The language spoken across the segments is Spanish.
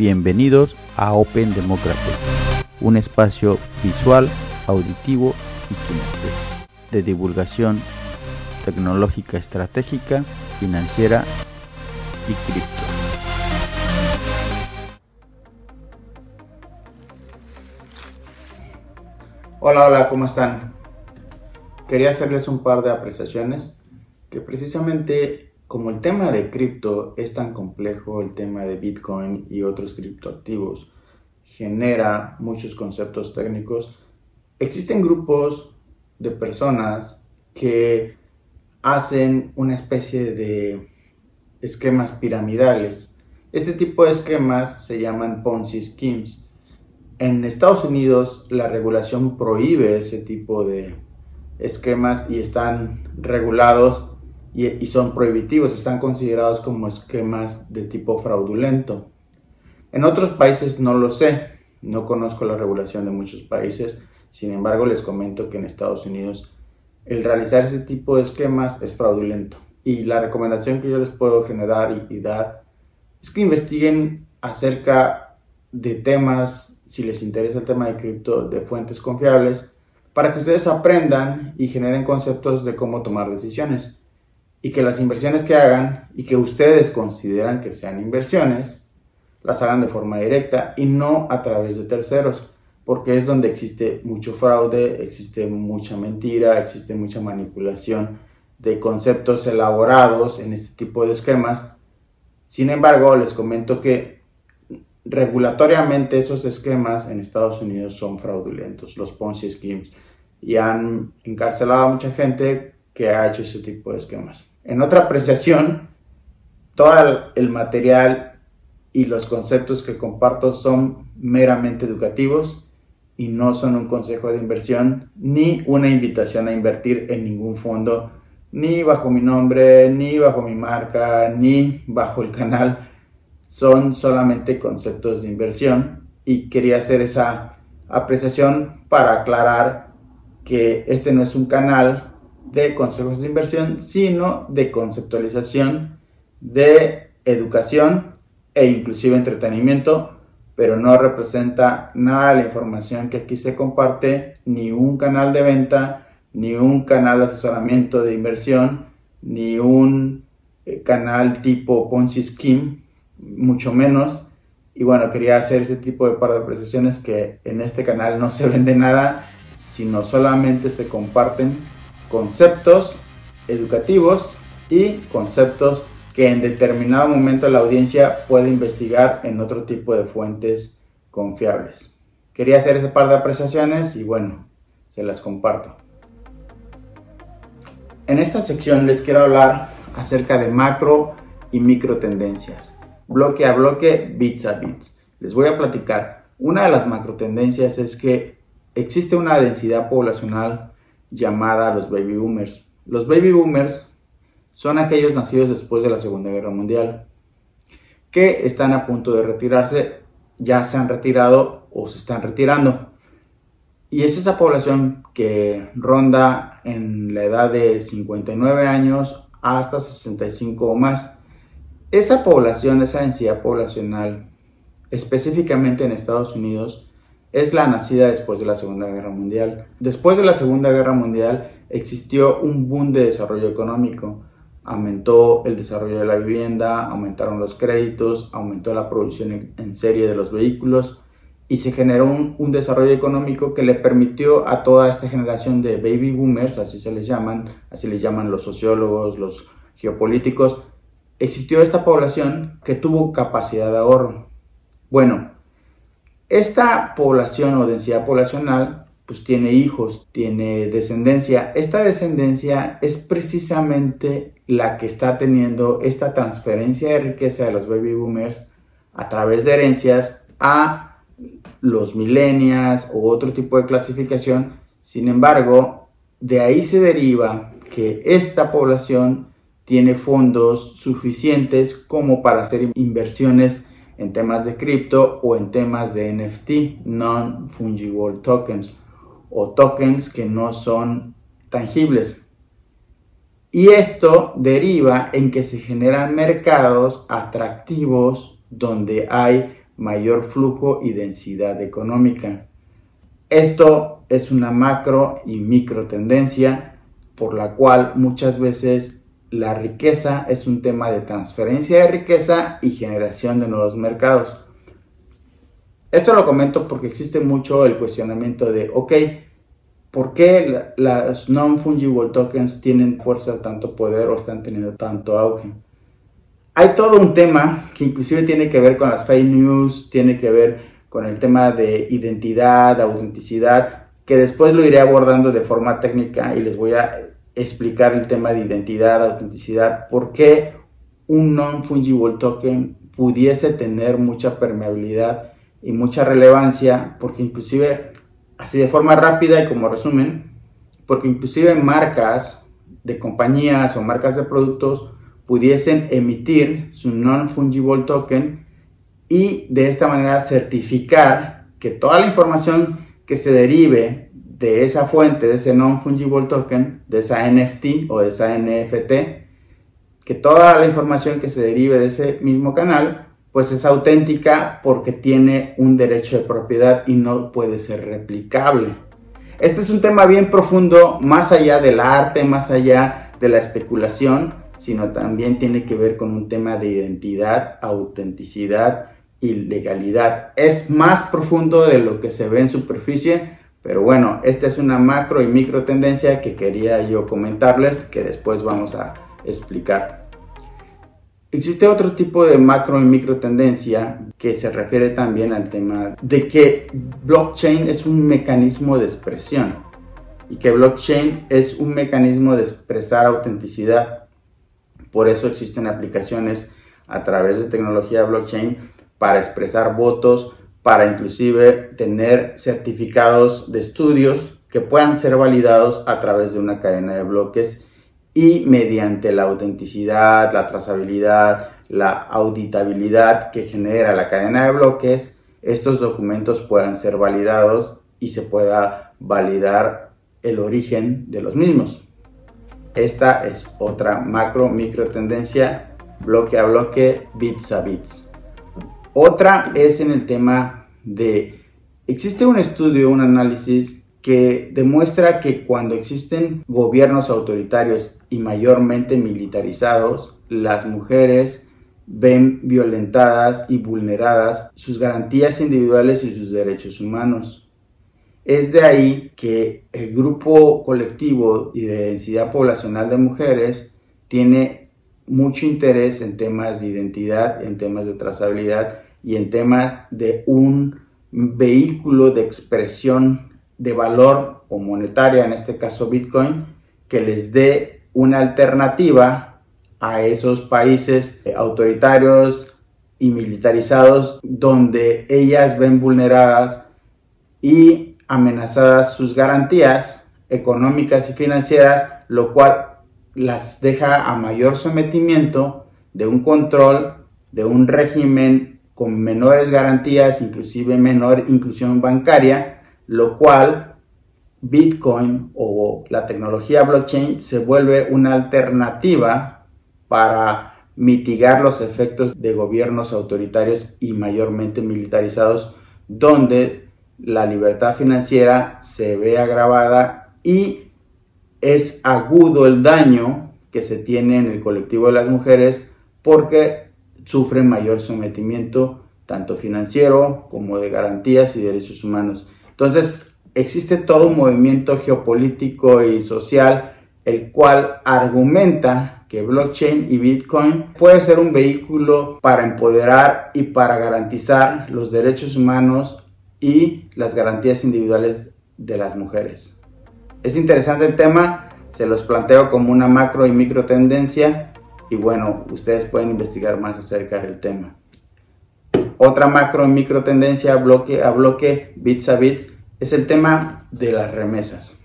Bienvenidos a Open Democracy, un espacio visual, auditivo y de divulgación tecnológica estratégica, financiera y cripto. Hola, hola, ¿cómo están? Quería hacerles un par de apreciaciones que precisamente como el tema de cripto es tan complejo, el tema de Bitcoin y otros criptoactivos genera muchos conceptos técnicos, existen grupos de personas que hacen una especie de esquemas piramidales. Este tipo de esquemas se llaman Ponzi Schemes. En Estados Unidos la regulación prohíbe ese tipo de esquemas y están regulados y, son prohibitivos, están considerados como esquemas de tipo fraudulento. En otros países no lo sé, no conozco la regulación de muchos países, sin embargo les comento que en Estados Unidos el realizar ese tipo de esquemas es fraudulento. Y la recomendación que yo les puedo generar y, y dar es que investiguen acerca de temas, si les interesa el tema de cripto, de fuentes confiables, para que ustedes aprendan y generen conceptos de cómo tomar decisiones y que las inversiones que hagan y que ustedes consideran que sean inversiones, las hagan de forma directa y no a través de terceros, porque es donde existe mucho fraude, existe mucha mentira, existe mucha manipulación de conceptos elaborados en este tipo de esquemas. Sin embargo, les comento que regulatoriamente esos esquemas en Estados Unidos son fraudulentos, los Ponzi Schemes, y han encarcelado a mucha gente que ha hecho ese tipo de esquemas. En otra apreciación, todo el material y los conceptos que comparto son meramente educativos y no son un consejo de inversión ni una invitación a invertir en ningún fondo, ni bajo mi nombre, ni bajo mi marca, ni bajo el canal. Son solamente conceptos de inversión y quería hacer esa apreciación para aclarar que este no es un canal de consejos de inversión, sino de conceptualización, de educación e inclusive entretenimiento, pero no representa nada la información que aquí se comparte, ni un canal de venta, ni un canal de asesoramiento de inversión, ni un eh, canal tipo Ponzi Scheme, mucho menos. Y bueno, quería hacer ese tipo de par de apreciaciones que en este canal no se vende nada, sino solamente se comparten conceptos educativos y conceptos que en determinado momento la audiencia puede investigar en otro tipo de fuentes confiables. Quería hacer ese par de apreciaciones y bueno, se las comparto. En esta sección les quiero hablar acerca de macro y micro tendencias, bloque a bloque, bits a bits. Les voy a platicar. Una de las macro tendencias es que existe una densidad poblacional llamada los baby boomers. Los baby boomers son aquellos nacidos después de la Segunda Guerra Mundial que están a punto de retirarse, ya se han retirado o se están retirando. Y es esa población que ronda en la edad de 59 años hasta 65 o más. Esa población, esa densidad poblacional, específicamente en Estados Unidos, es la nacida después de la Segunda Guerra Mundial. Después de la Segunda Guerra Mundial existió un boom de desarrollo económico. Aumentó el desarrollo de la vivienda, aumentaron los créditos, aumentó la producción en serie de los vehículos y se generó un, desarrollo económico que le permitió a toda esta generación de baby boomers, así se les llaman, así les llaman los sociólogos, los geopolíticos, existió esta población que tuvo capacidad de ahorro. Bueno, esta población o densidad poblacional pues tiene hijos, tiene descendencia. Esta descendencia es precisamente la que está teniendo esta transferencia de riqueza de los baby boomers a través de herencias a los millennials o otro tipo de clasificación. Sin embargo, de ahí se deriva que esta población tiene fondos suficientes como para hacer inversiones en temas de cripto o en temas de NFT, non-fungible tokens, o tokens que no son tangibles. Y esto deriva en que se generan mercados atractivos donde hay mayor flujo y densidad económica. Esto es una macro y micro tendencia por la cual muchas veces la riqueza es un tema de transferencia de riqueza y generación de nuevos mercados. Esto lo comento porque existe mucho el cuestionamiento de, ok, ¿por qué las non-fungible tokens tienen fuerza, tanto poder o están teniendo tanto auge? Hay todo un tema que inclusive tiene que ver con las fake news, tiene que ver con el tema de identidad, autenticidad, que después lo iré abordando de forma técnica y les voy a explicar el tema de identidad, autenticidad, por qué un non-fungible token pudiese tener mucha permeabilidad y mucha relevancia, porque inclusive, así de forma rápida y como resumen, porque inclusive marcas de compañías o marcas de productos pudiesen emitir su non-fungible token y de esta manera certificar que toda la información que se derive de esa fuente, de ese non-fungible token, de esa NFT o de esa NFT, que toda la información que se derive de ese mismo canal, pues es auténtica porque tiene un derecho de propiedad y no puede ser replicable. Este es un tema bien profundo, más allá del arte, más allá de la especulación, sino también tiene que ver con un tema de identidad, autenticidad y legalidad. Es más profundo de lo que se ve en superficie, pero bueno, esta es una macro y micro tendencia que quería yo comentarles que después vamos a explicar. Existe otro tipo de macro y micro tendencia que se refiere también al tema de que blockchain es un mecanismo de expresión y que blockchain es un mecanismo de expresar autenticidad. Por eso existen aplicaciones a través de tecnología blockchain para expresar votos, para inclusive tener certificados de estudios que puedan ser validados a través de una cadena de bloques y mediante la autenticidad, la trazabilidad, la auditabilidad que genera la cadena de bloques, estos documentos puedan ser validados y se pueda validar el origen de los mismos. Esta es otra macro micro tendencia bloque a bloque, bits a bits. Otra es en el tema de, existe un estudio, un análisis que demuestra que cuando existen gobiernos autoritarios y mayormente militarizados, las mujeres ven violentadas y vulneradas sus garantías individuales y sus derechos humanos. Es de ahí que el grupo colectivo y de densidad poblacional de mujeres tiene mucho interés en temas de identidad, en temas de trazabilidad y en temas de un vehículo de expresión de valor o monetaria, en este caso Bitcoin, que les dé una alternativa a esos países autoritarios y militarizados donde ellas ven vulneradas y amenazadas sus garantías económicas y financieras, lo cual las deja a mayor sometimiento de un control, de un régimen con menores garantías, inclusive menor inclusión bancaria, lo cual Bitcoin o la tecnología blockchain se vuelve una alternativa para mitigar los efectos de gobiernos autoritarios y mayormente militarizados, donde la libertad financiera se ve agravada y es agudo el daño que se tiene en el colectivo de las mujeres porque sufren mayor sometimiento tanto financiero como de garantías y derechos humanos. Entonces, existe todo un movimiento geopolítico y social el cual argumenta que blockchain y Bitcoin puede ser un vehículo para empoderar y para garantizar los derechos humanos y las garantías individuales de las mujeres. Es interesante el tema, se los planteo como una macro y micro tendencia y bueno, ustedes pueden investigar más acerca del tema. Otra macro y micro tendencia bloque a bloque, bits a bits, es el tema de las remesas.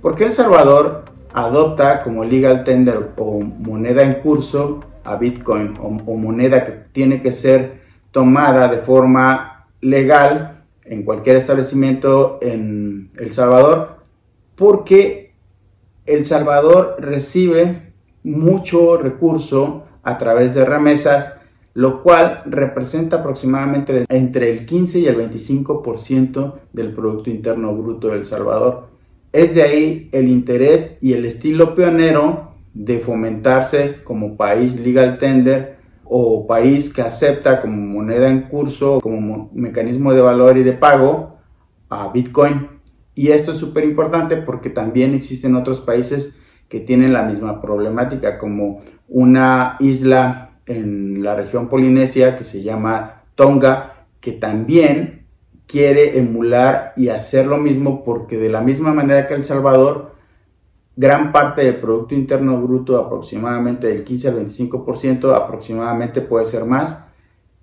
¿Por qué El Salvador adopta como legal tender o moneda en curso a Bitcoin o, o moneda que tiene que ser tomada de forma legal en cualquier establecimiento en El Salvador? porque El Salvador recibe mucho recurso a través de remesas, lo cual representa aproximadamente entre el 15 y el 25% del Producto Interno Bruto de El Salvador. Es de ahí el interés y el estilo pionero de fomentarse como país legal tender o país que acepta como moneda en curso, como mecanismo de valor y de pago a Bitcoin. Y esto es súper importante porque también existen otros países que tienen la misma problemática, como una isla en la región polinesia que se llama Tonga, que también quiere emular y hacer lo mismo porque de la misma manera que El Salvador, gran parte del Producto Interno Bruto, aproximadamente del 15 al 25%, aproximadamente puede ser más,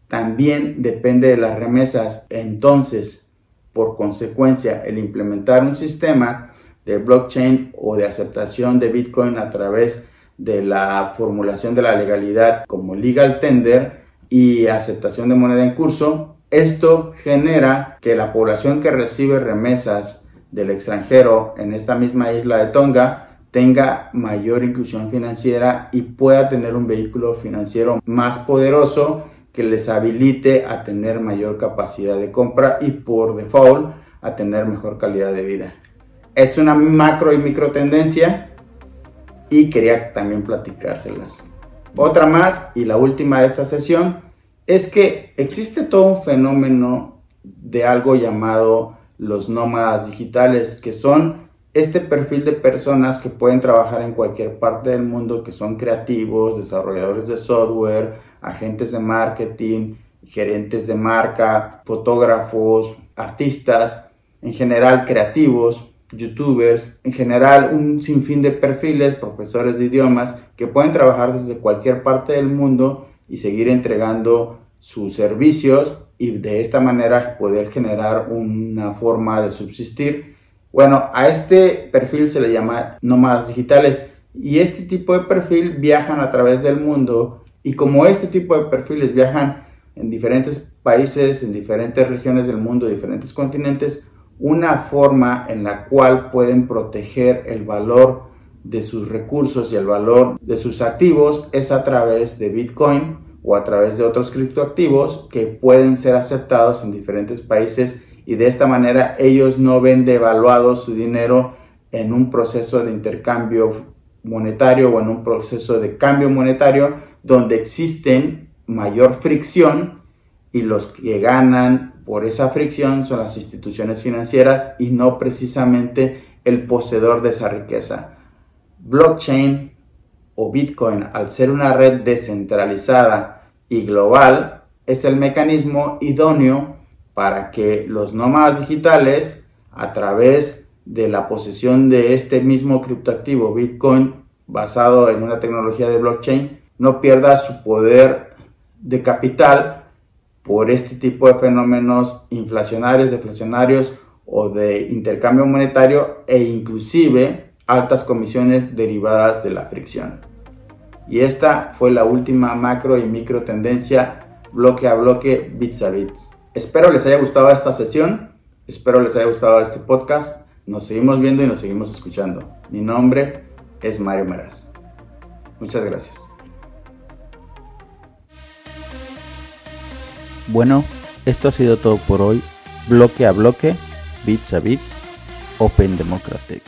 también depende de las remesas. Entonces, por consecuencia, el implementar un sistema de blockchain o de aceptación de Bitcoin a través de la formulación de la legalidad como legal tender y aceptación de moneda en curso, esto genera que la población que recibe remesas del extranjero en esta misma isla de Tonga tenga mayor inclusión financiera y pueda tener un vehículo financiero más poderoso que les habilite a tener mayor capacidad de compra y por default a tener mejor calidad de vida. Es una macro y micro tendencia y quería también platicárselas. Otra más y la última de esta sesión es que existe todo un fenómeno de algo llamado los nómadas digitales, que son este perfil de personas que pueden trabajar en cualquier parte del mundo, que son creativos, desarrolladores de software, agentes de marketing, gerentes de marca, fotógrafos, artistas, en general creativos, youtubers, en general un sinfín de perfiles, profesores de idiomas que pueden trabajar desde cualquier parte del mundo y seguir entregando sus servicios y de esta manera poder generar una forma de subsistir. Bueno, a este perfil se le llama nómadas digitales y este tipo de perfil viajan a través del mundo y como este tipo de perfiles viajan en diferentes países, en diferentes regiones del mundo, diferentes continentes, una forma en la cual pueden proteger el valor de sus recursos y el valor de sus activos es a través de Bitcoin o a través de otros criptoactivos que pueden ser aceptados en diferentes países y de esta manera ellos no ven devaluado su dinero en un proceso de intercambio monetario o en un proceso de cambio monetario donde existen mayor fricción y los que ganan por esa fricción son las instituciones financieras y no precisamente el poseedor de esa riqueza. Blockchain o Bitcoin, al ser una red descentralizada y global, es el mecanismo idóneo para que los nómadas digitales, a través de la posesión de este mismo criptoactivo Bitcoin basado en una tecnología de blockchain, no pierda su poder de capital por este tipo de fenómenos inflacionarios, deflacionarios o de intercambio monetario e inclusive altas comisiones derivadas de la fricción. Y esta fue la última macro y micro tendencia bloque a bloque, bits a bits. Espero les haya gustado esta sesión, espero les haya gustado este podcast. Nos seguimos viendo y nos seguimos escuchando. Mi nombre es Mario Meraz. Muchas gracias. Bueno, esto ha sido todo por hoy. Bloque a bloque, bits a bits, Open Democratic.